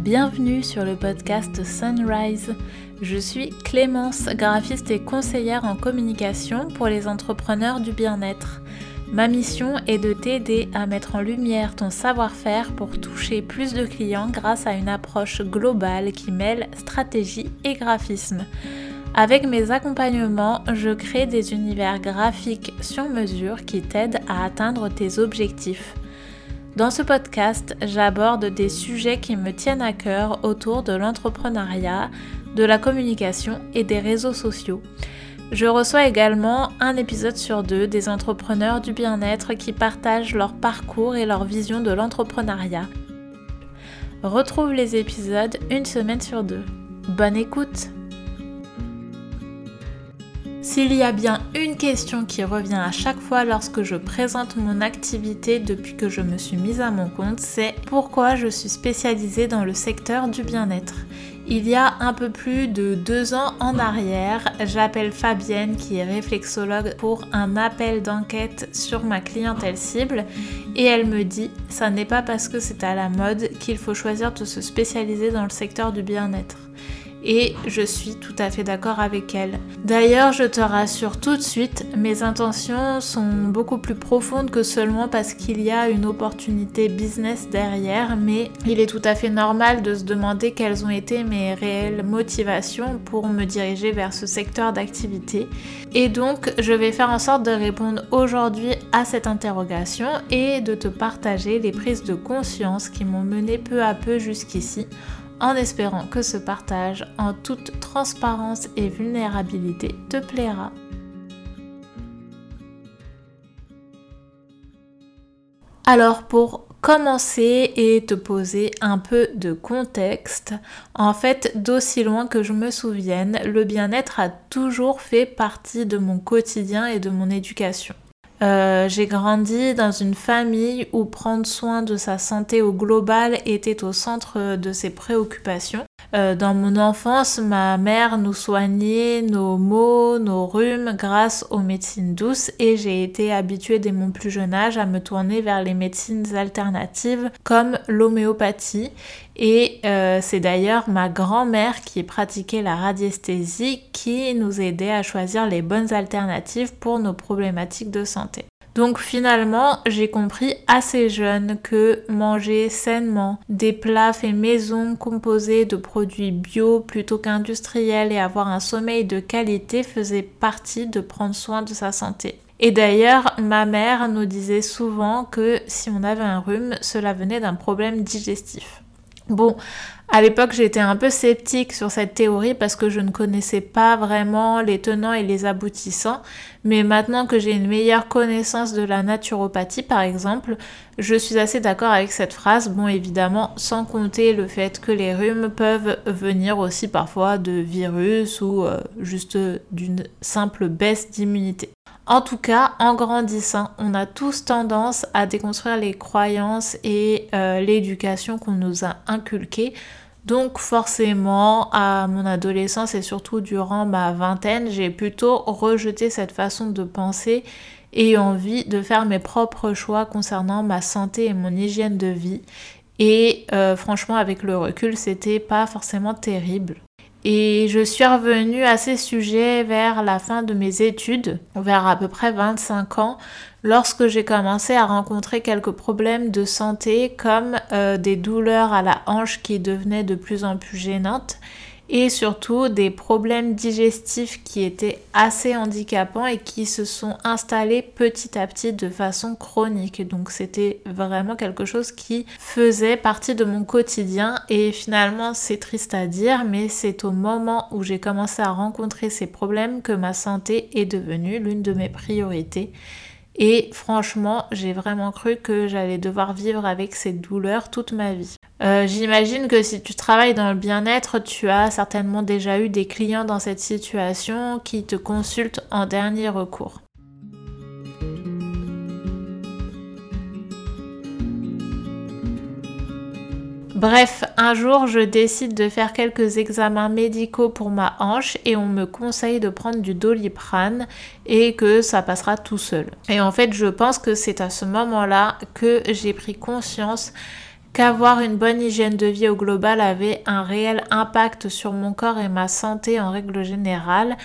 Bienvenue sur le podcast Sunrise. Je suis Clémence, graphiste et conseillère en communication pour les entrepreneurs du bien-être. Ma mission est de t'aider à mettre en lumière ton savoir-faire pour toucher plus de clients grâce à une approche globale qui mêle stratégie et graphisme. Avec mes accompagnements, je crée des univers graphiques sur mesure qui t'aident à atteindre tes objectifs. Dans ce podcast, j'aborde des sujets qui me tiennent à cœur autour de l'entrepreneuriat, de la communication et des réseaux sociaux. Je reçois également un épisode sur deux des entrepreneurs du bien-être qui partagent leur parcours et leur vision de l'entrepreneuriat. Retrouve les épisodes une semaine sur deux. Bonne écoute s'il y a bien une question qui revient à chaque fois lorsque je présente mon activité depuis que je me suis mise à mon compte, c'est pourquoi je suis spécialisée dans le secteur du bien-être. Il y a un peu plus de deux ans en arrière, j'appelle Fabienne qui est réflexologue pour un appel d'enquête sur ma clientèle cible et elle me dit ça n'est pas parce que c'est à la mode qu'il faut choisir de se spécialiser dans le secteur du bien-être et je suis tout à fait d'accord avec elle. D'ailleurs, je te rassure tout de suite, mes intentions sont beaucoup plus profondes que seulement parce qu'il y a une opportunité business derrière, mais il est tout à fait normal de se demander quelles ont été mes réelles motivations pour me diriger vers ce secteur d'activité. Et donc, je vais faire en sorte de répondre aujourd'hui à cette interrogation et de te partager les prises de conscience qui m'ont mené peu à peu jusqu'ici en espérant que ce partage en toute transparence et vulnérabilité te plaira. Alors pour commencer et te poser un peu de contexte, en fait d'aussi loin que je me souvienne, le bien-être a toujours fait partie de mon quotidien et de mon éducation. Euh, j'ai grandi dans une famille où prendre soin de sa santé au global était au centre de ses préoccupations. Euh, dans mon enfance, ma mère nous soignait nos maux, nos rhumes grâce aux médecines douces et j'ai été habituée dès mon plus jeune âge à me tourner vers les médecines alternatives comme l'homéopathie et euh, c'est d'ailleurs ma grand-mère qui pratiquait la radiesthésie qui nous aidait à choisir les bonnes alternatives pour nos problématiques de santé. Donc finalement, j'ai compris assez jeune que manger sainement des plats faits maison composés de produits bio plutôt qu'industriels et avoir un sommeil de qualité faisait partie de prendre soin de sa santé. Et d'ailleurs, ma mère nous disait souvent que si on avait un rhume, cela venait d'un problème digestif. Bon, à l'époque, j'étais un peu sceptique sur cette théorie parce que je ne connaissais pas vraiment les tenants et les aboutissants. Mais maintenant que j'ai une meilleure connaissance de la naturopathie, par exemple, je suis assez d'accord avec cette phrase. Bon, évidemment, sans compter le fait que les rhumes peuvent venir aussi parfois de virus ou euh, juste d'une simple baisse d'immunité. En tout cas, en grandissant, on a tous tendance à déconstruire les croyances et euh, l'éducation qu'on nous a inculquées. Donc forcément, à mon adolescence et surtout durant ma vingtaine, j'ai plutôt rejeté cette façon de penser et envie de faire mes propres choix concernant ma santé et mon hygiène de vie. Et euh, franchement, avec le recul, c'était pas forcément terrible. Et je suis revenue à ces sujets vers la fin de mes études, vers à peu près 25 ans, lorsque j'ai commencé à rencontrer quelques problèmes de santé comme euh, des douleurs à la hanche qui devenaient de plus en plus gênantes et surtout des problèmes digestifs qui étaient assez handicapants et qui se sont installés petit à petit de façon chronique. Donc c'était vraiment quelque chose qui faisait partie de mon quotidien et finalement c'est triste à dire mais c'est au moment où j'ai commencé à rencontrer ces problèmes que ma santé est devenue l'une de mes priorités. Et franchement, j'ai vraiment cru que j'allais devoir vivre avec ces douleurs toute ma vie. Euh, j'imagine que si tu travailles dans le bien-être, tu as certainement déjà eu des clients dans cette situation qui te consultent en dernier recours. Bref, un jour, je décide de faire quelques examens médicaux pour ma hanche et on me conseille de prendre du doliprane et que ça passera tout seul. Et en fait, je pense que c'est à ce moment-là que j'ai pris conscience qu'avoir une bonne hygiène de vie au global avait un réel impact sur mon corps et ma santé en règle générale.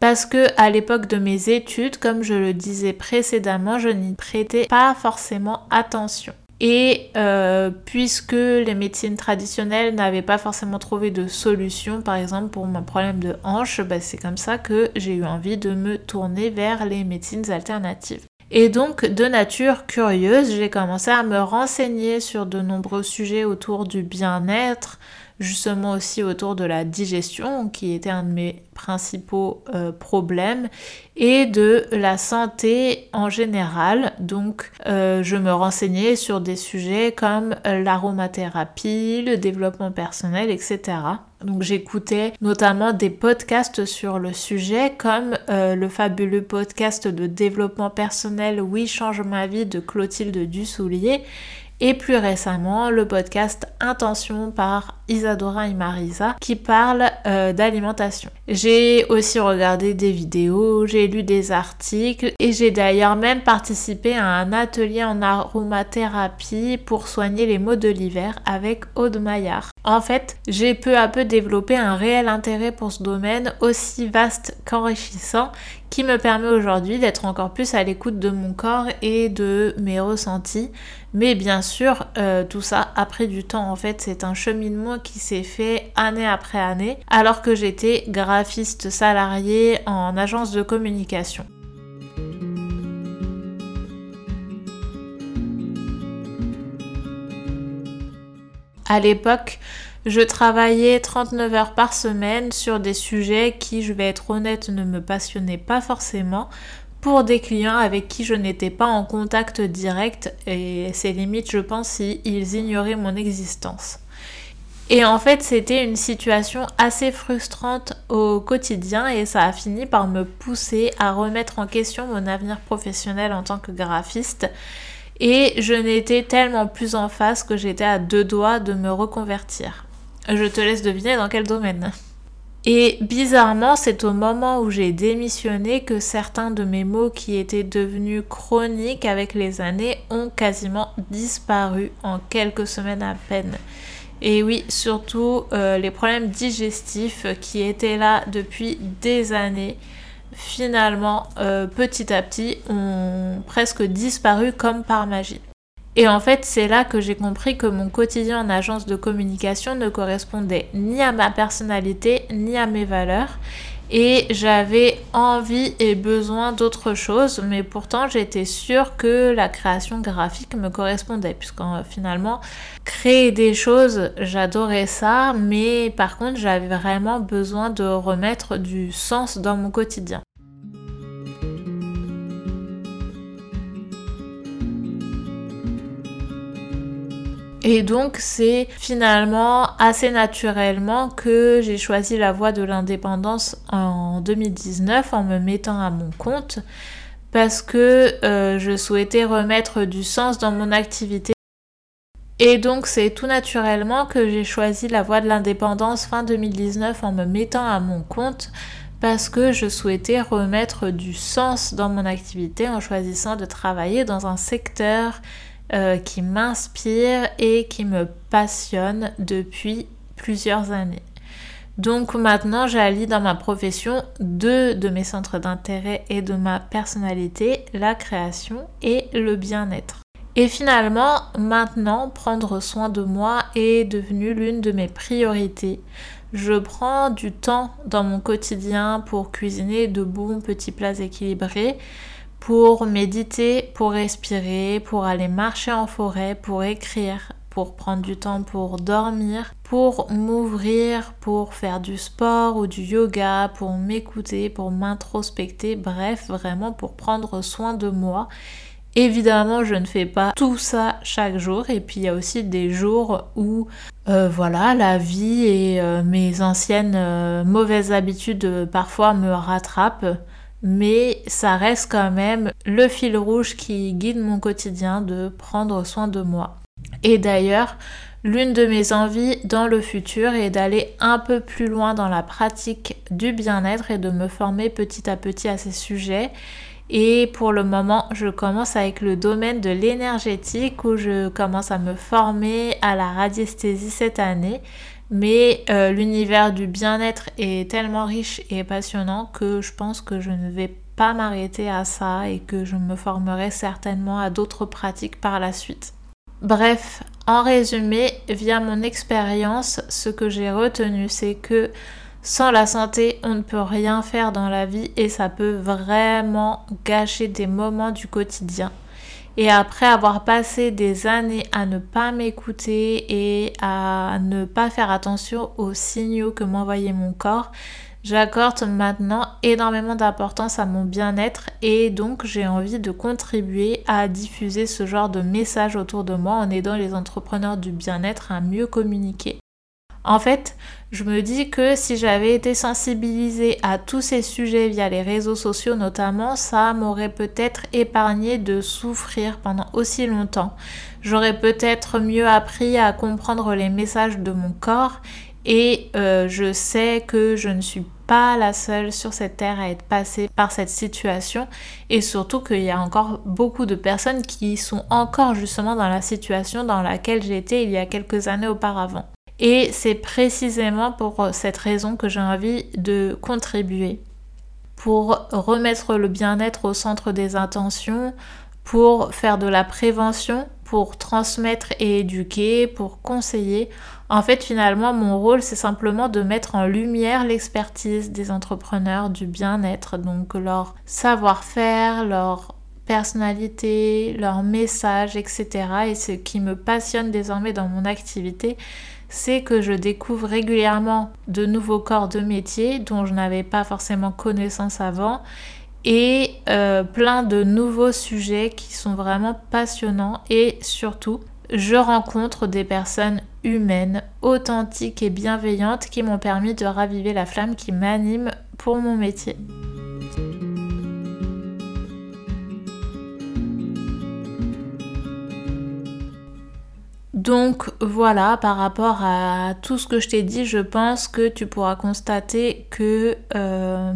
Parce que à l'époque de mes études, comme je le disais précédemment, je n'y prêtais pas forcément attention. Et euh, puisque les médecines traditionnelles n'avaient pas forcément trouvé de solution, par exemple pour mon problème de hanche, bah, c'est comme ça que j'ai eu envie de me tourner vers les médecines alternatives. Et donc, de nature curieuse, j'ai commencé à me renseigner sur de nombreux sujets autour du bien-être, justement aussi autour de la digestion, qui était un de mes principaux euh, problèmes, et de la santé en général. Donc, euh, je me renseignais sur des sujets comme l'aromathérapie, le développement personnel, etc. Donc j'écoutais notamment des podcasts sur le sujet comme euh, le fabuleux podcast de développement personnel Oui change ma vie de Clotilde Dussoulier et plus récemment le podcast Intention par Isadora et Marisa qui parle euh, d'alimentation. J'ai aussi regardé des vidéos, j'ai lu des articles et j'ai d'ailleurs même participé à un atelier en aromathérapie pour soigner les maux de l'hiver avec Aude Maillard. En fait, j'ai peu à peu développé un réel intérêt pour ce domaine aussi vaste qu'enrichissant qui me permet aujourd'hui d'être encore plus à l'écoute de mon corps et de mes ressentis. Mais bien sûr, euh, tout ça a pris du temps. En fait, c'est un cheminement qui s'est fait année après année alors que j'étais graphiste salarié en agence de communication. À l'époque, je travaillais 39 heures par semaine sur des sujets qui, je vais être honnête, ne me passionnaient pas forcément pour des clients avec qui je n'étais pas en contact direct et c'est limite, je pense, s'ils ignoraient mon existence. Et en fait, c'était une situation assez frustrante au quotidien et ça a fini par me pousser à remettre en question mon avenir professionnel en tant que graphiste. Et je n'étais tellement plus en face que j'étais à deux doigts de me reconvertir. Je te laisse deviner dans quel domaine. Et bizarrement, c'est au moment où j'ai démissionné que certains de mes mots qui étaient devenus chroniques avec les années ont quasiment disparu en quelques semaines à peine. Et oui, surtout euh, les problèmes digestifs qui étaient là depuis des années, finalement, euh, petit à petit, ont presque disparu comme par magie. Et en fait, c'est là que j'ai compris que mon quotidien en agence de communication ne correspondait ni à ma personnalité, ni à mes valeurs. Et j'avais envie et besoin d'autre chose, mais pourtant j'étais sûre que la création graphique me correspondait, puisque euh, finalement, créer des choses, j'adorais ça, mais par contre j'avais vraiment besoin de remettre du sens dans mon quotidien. Et donc c'est finalement assez naturellement que j'ai choisi la voie de l'indépendance en 2019 en me mettant à mon compte parce que euh, je souhaitais remettre du sens dans mon activité. Et donc c'est tout naturellement que j'ai choisi la voie de l'indépendance fin 2019 en me mettant à mon compte parce que je souhaitais remettre du sens dans mon activité en choisissant de travailler dans un secteur euh, qui m'inspire et qui me passionne depuis plusieurs années. Donc maintenant, j'allie dans ma profession deux de mes centres d'intérêt et de ma personnalité, la création et le bien-être. Et finalement, maintenant, prendre soin de moi est devenu l'une de mes priorités. Je prends du temps dans mon quotidien pour cuisiner de bons petits plats équilibrés pour méditer, pour respirer, pour aller marcher en forêt, pour écrire, pour prendre du temps pour dormir, pour m'ouvrir, pour faire du sport ou du yoga, pour m'écouter, pour m'introspecter, bref, vraiment pour prendre soin de moi. Évidemment, je ne fais pas tout ça chaque jour et puis il y a aussi des jours où euh, voilà, la vie et euh, mes anciennes euh, mauvaises habitudes parfois me rattrapent mais ça reste quand même le fil rouge qui guide mon quotidien de prendre soin de moi. Et d'ailleurs, l'une de mes envies dans le futur est d'aller un peu plus loin dans la pratique du bien-être et de me former petit à petit à ces sujets Et pour le moment, je commence avec le domaine de l'énergétique où je commence à me former à la radiesthésie cette année. Mais euh, l'univers du bien-être est tellement riche et passionnant que je pense que je ne vais pas m'arrêter à ça et que je me formerai certainement à d'autres pratiques par la suite. Bref, en résumé, via mon expérience, ce que j'ai retenu, c'est que sans la santé, on ne peut rien faire dans la vie et ça peut vraiment gâcher des moments du quotidien. Et après avoir passé des années à ne pas m'écouter et à ne pas faire attention aux signaux que m'envoyait mon corps, j'accorde maintenant énormément d'importance à mon bien-être et donc j'ai envie de contribuer à diffuser ce genre de message autour de moi en aidant les entrepreneurs du bien-être à mieux communiquer en fait, je me dis que si j'avais été sensibilisée à tous ces sujets via les réseaux sociaux notamment, ça m'aurait peut-être épargné de souffrir pendant aussi longtemps. J'aurais peut-être mieux appris à comprendre les messages de mon corps et euh, je sais que je ne suis pas la seule sur cette terre à être passée par cette situation et surtout qu'il y a encore beaucoup de personnes qui sont encore justement dans la situation dans laquelle j'étais il y a quelques années auparavant. Et c'est précisément pour cette raison que j'ai envie de contribuer. Pour remettre le bien-être au centre des intentions, pour faire de la prévention, pour transmettre et éduquer, pour conseiller. En fait, finalement, mon rôle, c'est simplement de mettre en lumière l'expertise des entrepreneurs du bien-être, donc leur savoir-faire, leur personnalité, leur message, etc. Et ce qui me passionne désormais dans mon activité, c'est que je découvre régulièrement de nouveaux corps de métier dont je n'avais pas forcément connaissance avant et euh, plein de nouveaux sujets qui sont vraiment passionnants et surtout je rencontre des personnes humaines, authentiques et bienveillantes qui m'ont permis de raviver la flamme qui m'anime pour mon métier. Donc voilà, par rapport à tout ce que je t'ai dit, je pense que tu pourras constater que euh,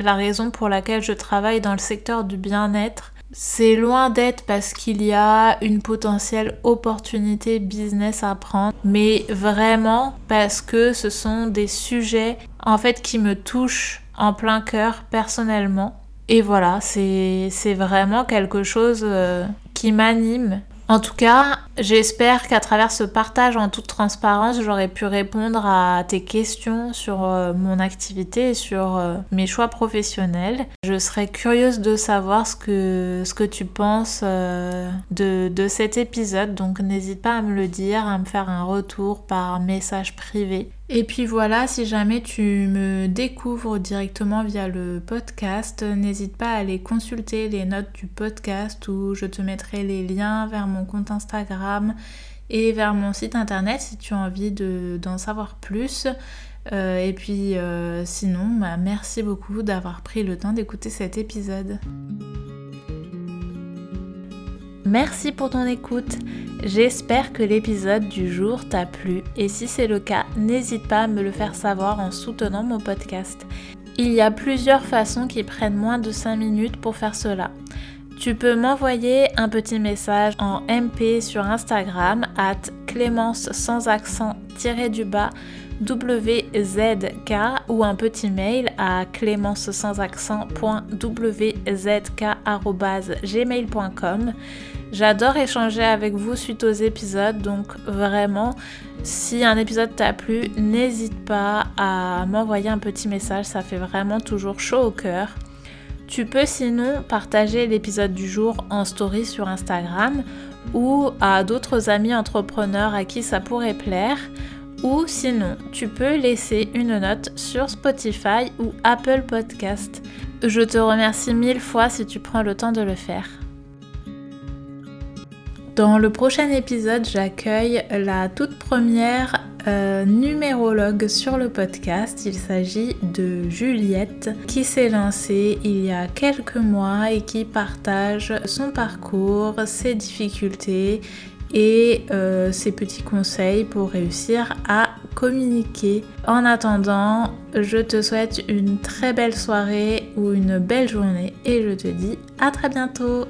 la raison pour laquelle je travaille dans le secteur du bien-être, c'est loin d'être parce qu'il y a une potentielle opportunité business à prendre, mais vraiment parce que ce sont des sujets en fait qui me touchent en plein cœur personnellement. Et voilà, c'est vraiment quelque chose euh, qui m'anime en tout cas, j'espère qu'à travers ce partage en toute transparence, j'aurais pu répondre à tes questions sur euh, mon activité et sur euh, mes choix professionnels. Je serais curieuse de savoir ce que, ce que tu penses euh, de, de cet épisode, donc n'hésite pas à me le dire, à me faire un retour par message privé. Et puis voilà, si jamais tu me découvres directement via le podcast, n'hésite pas à aller consulter les notes du podcast où je te mettrai les liens vers mon compte Instagram et vers mon site internet si tu as envie d'en savoir plus. Euh, et puis euh, sinon, bah, merci beaucoup d'avoir pris le temps d'écouter cet épisode. Merci pour ton écoute. J'espère que l'épisode du jour t'a plu et si c'est le cas, n'hésite pas à me le faire savoir en soutenant mon podcast. Il y a plusieurs façons qui prennent moins de 5 minutes pour faire cela. Tu peux m'envoyer un petit message en MP sur Instagram at clémence sans accent du bas WZK ou un petit mail à clémence sans accent.wzk.gmail.com. J'adore échanger avec vous suite aux épisodes, donc vraiment, si un épisode t'a plu, n'hésite pas à m'envoyer un petit message, ça fait vraiment toujours chaud au cœur. Tu peux sinon partager l'épisode du jour en story sur Instagram ou à d'autres amis entrepreneurs à qui ça pourrait plaire. Ou sinon, tu peux laisser une note sur Spotify ou Apple Podcast. Je te remercie mille fois si tu prends le temps de le faire. Dans le prochain épisode, j'accueille la toute première euh, numérologue sur le podcast. Il s'agit de Juliette qui s'est lancée il y a quelques mois et qui partage son parcours, ses difficultés et euh, ses petits conseils pour réussir à communiquer. En attendant, je te souhaite une très belle soirée ou une belle journée et je te dis à très bientôt